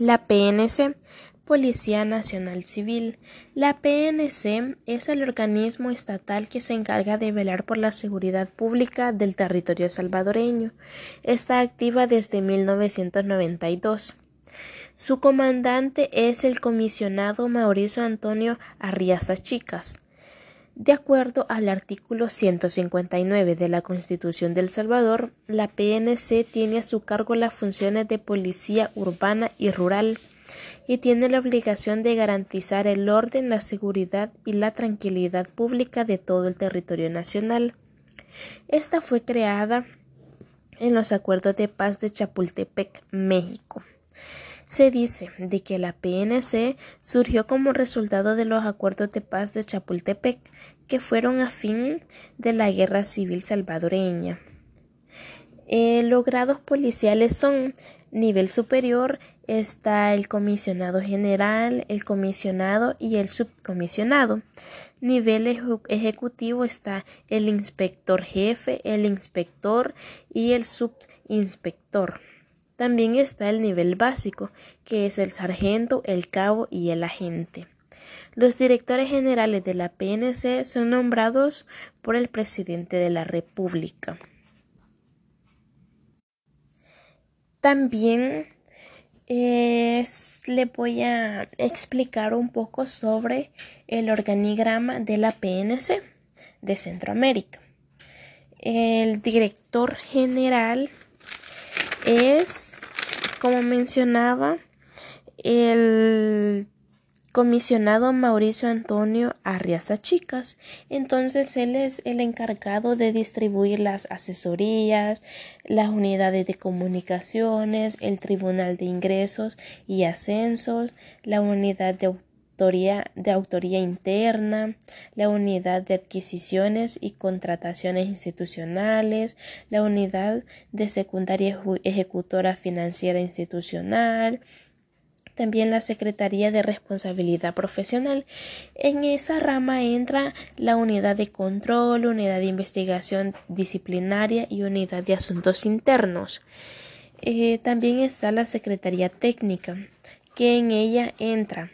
La PNC, Policía Nacional Civil. La PNC es el organismo estatal que se encarga de velar por la seguridad pública del territorio salvadoreño. Está activa desde 1992. Su comandante es el comisionado Mauricio Antonio Arriaza Chicas. De acuerdo al artículo 159 de la Constitución del Salvador, la PNC tiene a su cargo las funciones de policía urbana y rural y tiene la obligación de garantizar el orden, la seguridad y la tranquilidad pública de todo el territorio nacional. Esta fue creada en los acuerdos de paz de Chapultepec, México. Se dice de que la PNC surgió como resultado de los acuerdos de paz de Chapultepec, que fueron a fin de la guerra civil salvadoreña. Eh, los grados policiales son nivel superior está el comisionado general, el comisionado y el subcomisionado. Nivel ejecutivo está el inspector jefe, el inspector y el subinspector. También está el nivel básico, que es el sargento, el cabo y el agente. Los directores generales de la PNC son nombrados por el presidente de la República. También le voy a explicar un poco sobre el organigrama de la PNC de Centroamérica. El director general es, como mencionaba, el comisionado Mauricio Antonio Arriaza Chicas. Entonces él es el encargado de distribuir las asesorías, las unidades de comunicaciones, el Tribunal de Ingresos y Ascensos, la unidad de de autoría interna, la unidad de adquisiciones y contrataciones institucionales, la unidad de secundaria ejecutora financiera institucional, también la Secretaría de Responsabilidad Profesional. En esa rama entra la unidad de control, unidad de investigación disciplinaria y unidad de asuntos internos. Eh, también está la Secretaría Técnica, que en ella entra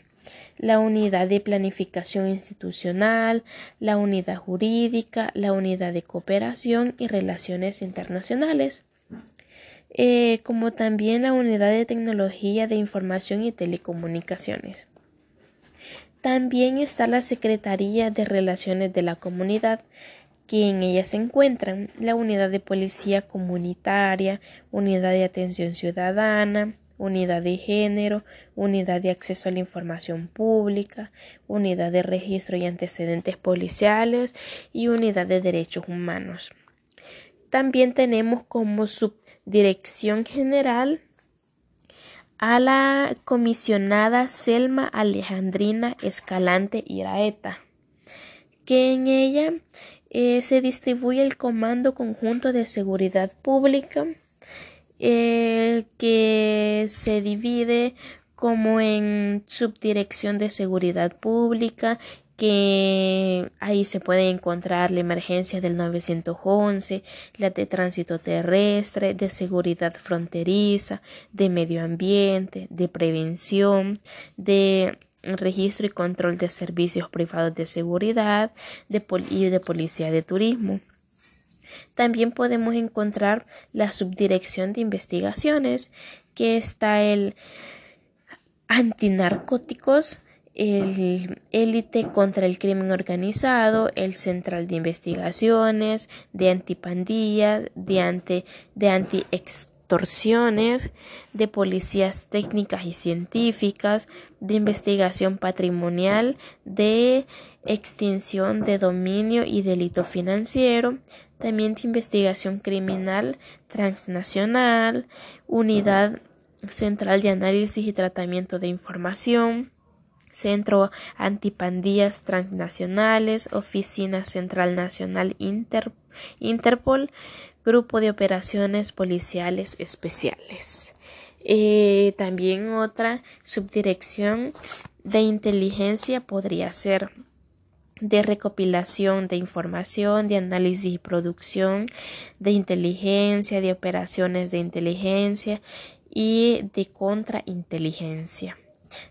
la unidad de planificación institucional, la unidad jurídica, la unidad de cooperación y relaciones internacionales. Eh, como también la Unidad de Tecnología de Información y Telecomunicaciones. También está la Secretaría de Relaciones de la Comunidad, que en ella se encuentran la Unidad de Policía Comunitaria, Unidad de Atención Ciudadana, Unidad de Género, Unidad de Acceso a la Información Pública, Unidad de Registro y Antecedentes Policiales y Unidad de Derechos Humanos. También tenemos como sub Dirección General a la comisionada Selma Alejandrina Escalante Iraeta, que en ella eh, se distribuye el Comando Conjunto de Seguridad Pública, eh, que se divide como en Subdirección de Seguridad Pública que ahí se puede encontrar la emergencia del 911, la de tránsito terrestre, de seguridad fronteriza, de medio ambiente, de prevención, de registro y control de servicios privados de seguridad de y de policía de turismo. También podemos encontrar la subdirección de investigaciones, que está el antinarcóticos, el élite contra el crimen organizado, el central de investigaciones, de antipandillas, de, ante, de antiextorsiones, de policías técnicas y científicas, de investigación patrimonial, de extinción de dominio y delito financiero, también de investigación criminal transnacional, unidad central de análisis y tratamiento de información, Centro Antipandillas Transnacionales, Oficina Central Nacional Interpol, Grupo de Operaciones Policiales Especiales. Eh, también otra subdirección de inteligencia podría ser de recopilación de información, de análisis y producción, de inteligencia, de operaciones de inteligencia y de contrainteligencia.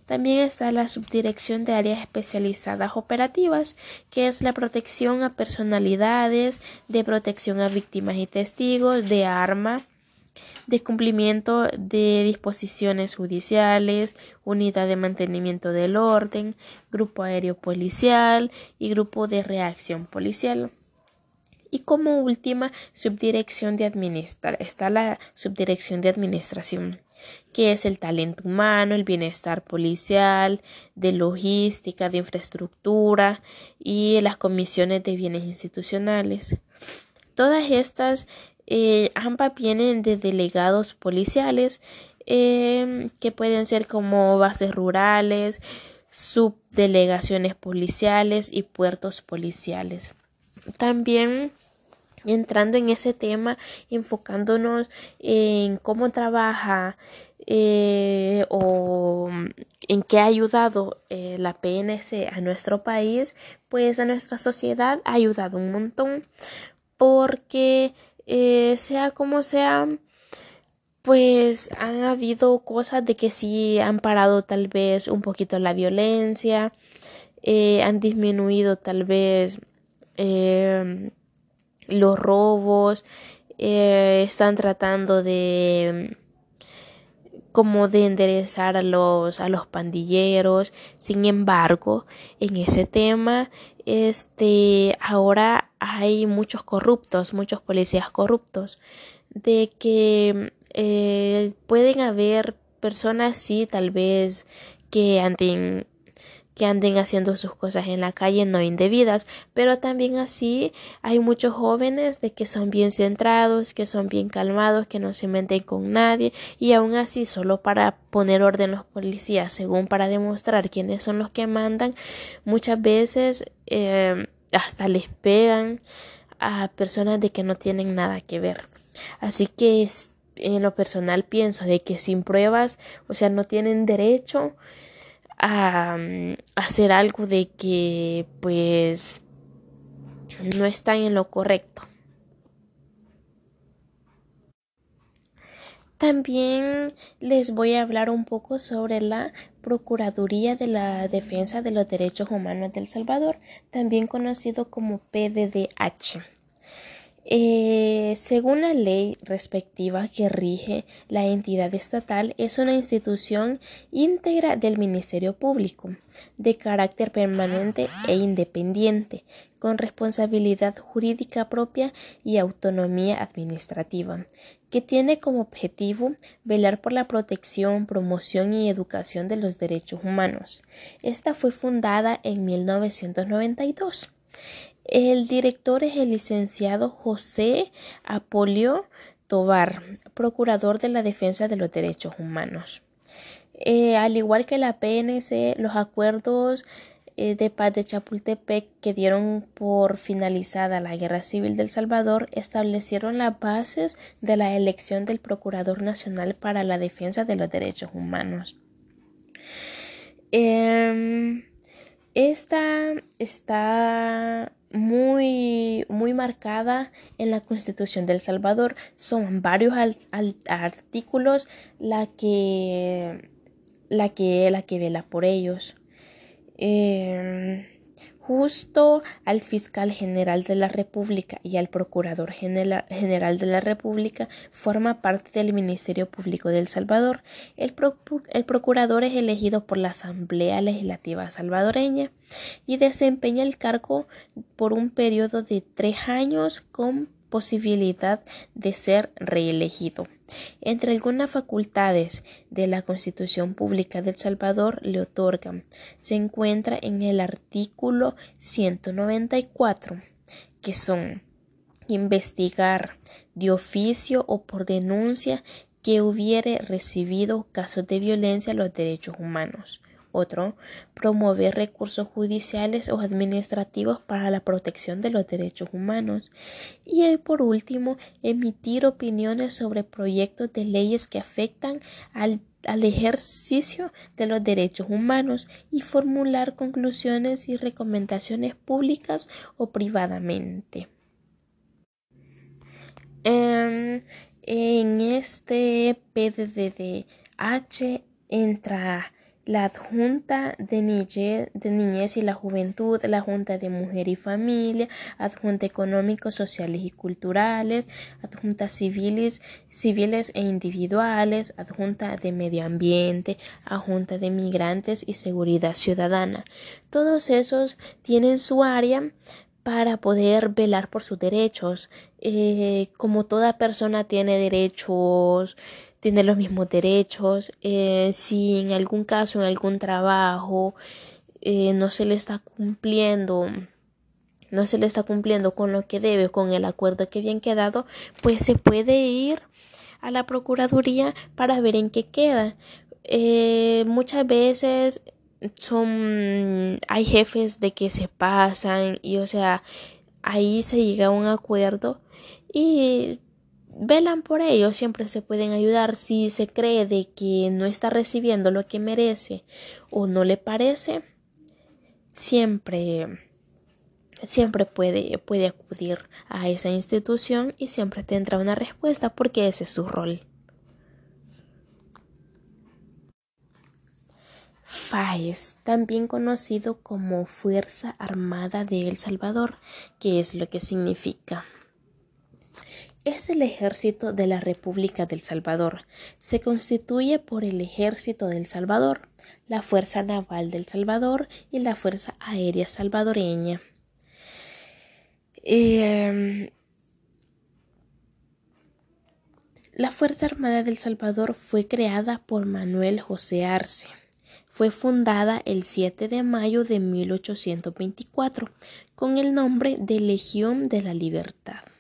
También está la Subdirección de Áreas Especializadas Operativas, que es la protección a personalidades, de protección a víctimas y testigos, de arma, de cumplimiento de disposiciones judiciales, unidad de mantenimiento del orden, grupo aéreo policial y grupo de reacción policial. Y como última subdirección de administrar está la subdirección de administración, que es el talento humano, el bienestar policial, de logística, de infraestructura y las comisiones de bienes institucionales. Todas estas eh, ambas vienen de delegados policiales em, que pueden ser como bases rurales, subdelegaciones policiales y puertos policiales. También entrando en ese tema, enfocándonos en cómo trabaja eh, o en qué ha ayudado eh, la PNC a nuestro país, pues a nuestra sociedad ha ayudado un montón porque eh, sea como sea, pues han habido cosas de que sí han parado tal vez un poquito la violencia, eh, han disminuido tal vez eh, los robos, están tratando de como de enderezar a los a los pandilleros. Sin embargo en ese tema este ahora hay muchos corruptos, muchos policías corruptos, de que eh, pueden haber personas, sí, tal vez que anden que anden haciendo sus cosas en la calle no indebidas, pero también así hay muchos jóvenes de que son bien centrados, que son bien calmados, que no se meten con nadie y aún así solo para poner orden los policías, según para demostrar quiénes son los que mandan, muchas veces eh, hasta les pegan a personas de que no tienen nada que ver. Así que en lo personal pienso de que sin pruebas, o sea, no tienen derecho a, hacer algo de que pues no están en lo correcto. También les voy a hablar un poco sobre la Procuraduría de la Defensa de los Derechos Humanos del Salvador, también conocido como PDDH. Eh, según la ley respectiva que rige la entidad estatal, es una institución íntegra del Ministerio Público, de carácter permanente e independiente, con responsabilidad jurídica propia y autonomía administrativa, que tiene como objetivo velar por la protección, promoción y educación de los derechos humanos. Esta fue fundada en 1992. El director es el licenciado José Apolio Tobar, procurador de la defensa de los derechos humanos. Eh, al igual que la PNC, los acuerdos eh, de paz de Chapultepec que dieron por finalizada la Guerra Civil del Salvador establecieron las bases de la elección del Procurador Nacional para la Defensa de los Derechos Humanos. Em, esta está muy, muy marcada en la Constitución del Salvador. Son varios artículos la que, la que, la que vela por ellos. Em, justo al fiscal general de la República y al procurador general, de la República forma parte del Ministerio Público del Salvador. El, el, procurador es elegido por la Asamblea Legislativa salvadoreña y desempeña el cargo por un periodo de tres años con posibilidad de ser reelegido. Entre algunas facultades de la Constitución Pública del Salvador le otorgan se encuentra en el artículo 194, que son investigar de oficio o por denuncia que hubiere recibido casos de violencia a los derechos humanos, otro, promover recursos judiciales o administrativos para la protección de los derechos humanos. Y por último, emitir opiniones sobre proyectos de leyes que afectan al al ejercicio de los derechos humanos y formular conclusiones y recomendaciones públicas o privadamente. Em, En este PDDH entra la adjunta de niñez, de y la juventud, la junta de mujer y familia, adjunta económicos, sociales y culturales, adjuntas civiles, civiles e individuales, adjunta de medio ambiente, adjunta de migrantes y seguridad ciudadana. Todos esos tienen su área para poder velar por sus derechos. Eh, como toda persona tiene derechos tiene los mismos derechos, eh, si en algún caso, en algún trabajo, eh, no se le está cumpliendo no se le está cumpliendo con lo que debe, con el acuerdo que habían quedado, pues se puede ir a la Procuraduría para ver en qué queda. Eh, muchas veces son hay jefes de que se pasan y o sea ahí se llega a un acuerdo y velan por ello, siempre se pueden ayudar si se cree de que no está recibiendo lo que merece o no le parece, siempre siempre puede, puede acudir a esa institución y siempre tendrá una respuesta porque ese es su rol. FAES, también conocido como Fuerza Armada de El Salvador, que es lo que significa es el ejército de la República del Salvador. Se constituye por el ejército del Salvador, la Fuerza Naval del Salvador y la Fuerza Aérea Salvadoreña. Em, la Fuerza Armada del Salvador fue creada por Manuel José Arce. Fue fundada el 7 de mayo de 1824 con el nombre de Legión de la Libertad.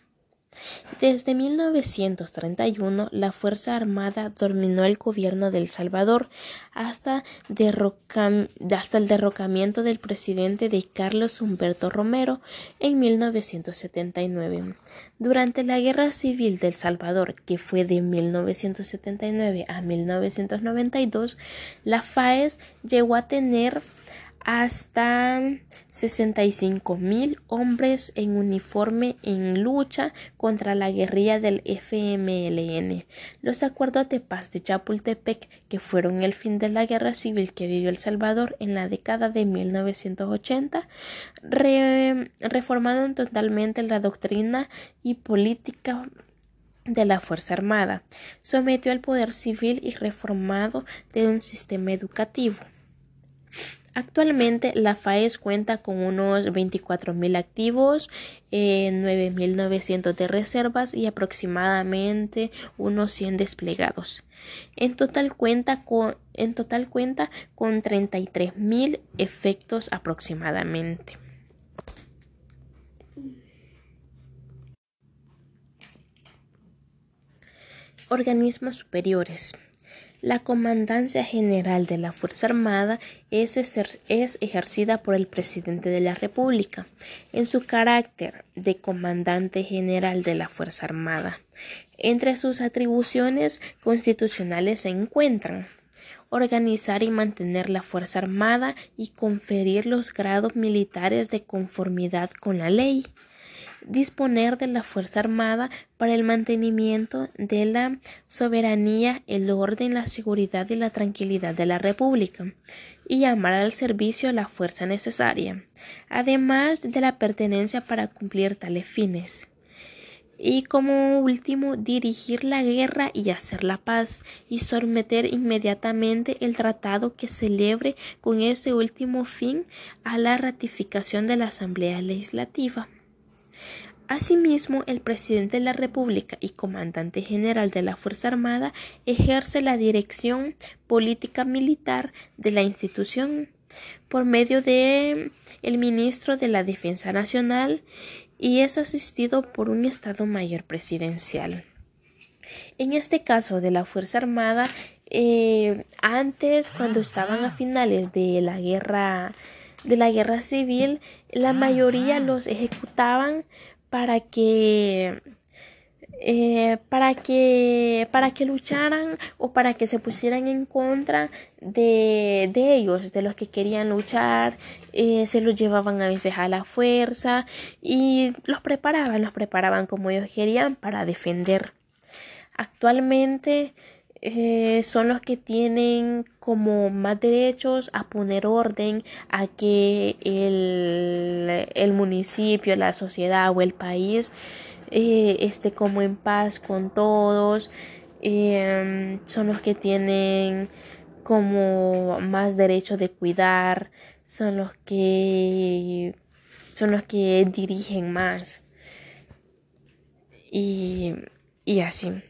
Desde 1931, la Fuerza Armada dominó el gobierno de El Salvador hasta, el derrocamiento del presidente de Carlos Humberto Romero en 1979. Durante la Guerra Civil de El Salvador, que fue de 1979 a 1992, la FAES llegó a tener hasta 65 mil hombres en uniforme en lucha contra la guerrilla del FMLN. Los acuerdos de paz de Chapultepec, que fueron el fin de la guerra civil que vivió El Salvador en la década de 1980, reformaron totalmente la doctrina y política de la Fuerza Armada, sometió al poder civil y reformado de un sistema educativo. Actualmente la FAES cuenta con unos 24.000 activos, eh, 9.900 de reservas y aproximadamente unos 100 desplegados. En total cuenta con, en total cuenta con 33.000 efectos aproximadamente. Organismos superiores. La Comandancia General de la Fuerza Armada es, ejercida por el Presidente de la República en su carácter de Comandante General de la Fuerza Armada. Entre sus atribuciones constitucionales se encuentran organizar y mantener la Fuerza Armada y conferir los grados militares de conformidad con la ley, disponer de la Fuerza Armada para el mantenimiento de la soberanía, el orden, la seguridad y la tranquilidad de la República, y llamar al servicio la fuerza necesaria, además de la pertenencia para cumplir tales fines. Y como último, dirigir la guerra y hacer la paz, y someter inmediatamente el tratado que celebre con ese último fin a la ratificación de la Asamblea Legislativa. Asimismo, el presidente de la República y comandante general de la Fuerza Armada ejerce la dirección política militar de la institución por medio de el ministro de la Defensa Nacional y es asistido por un Estado Mayor presidencial. En este caso de la Fuerza Armada, eh, antes, cuando estaban a finales de la guerra de la guerra civil, la mayoría los ejecutaban para que eh, para que para que lucharan o para que se pusieran en contra de, de ellos de los que querían luchar eh, se los llevaban a veces a la fuerza y los preparaban los preparaban como ellos querían para defender. Actualmente eh, son los que tienen como más derechos a poner orden a que el, el municipio, la sociedad o el país eh, esté como en paz con todos. Em, son los que tienen como más derecho de cuidar, son los que son los que dirigen más y, y así.